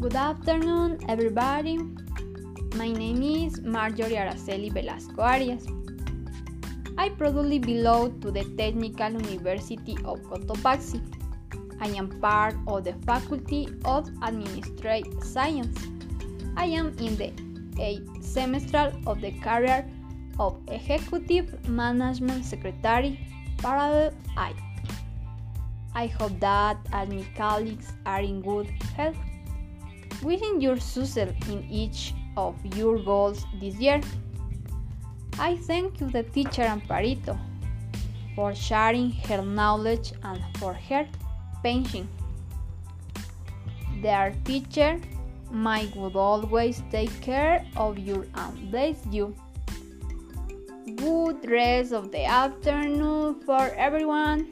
Good afternoon, everybody. My name is Marjorie Aracely Velasco Arias. I proudly belong to the Technical University of Cotopaxi. I am part of the Faculty of Administrative Science. I am in the eighth semester of the career of Executive Management Secretary, Parallel I. I hope that all my colleagues are in good health. Wishing your success in each of your goals this year. I thank you, the teacher Amparito, for sharing her knowledge and for her patience. Their teacher Mike would always take care of you and bless you. Good rest of the afternoon for everyone.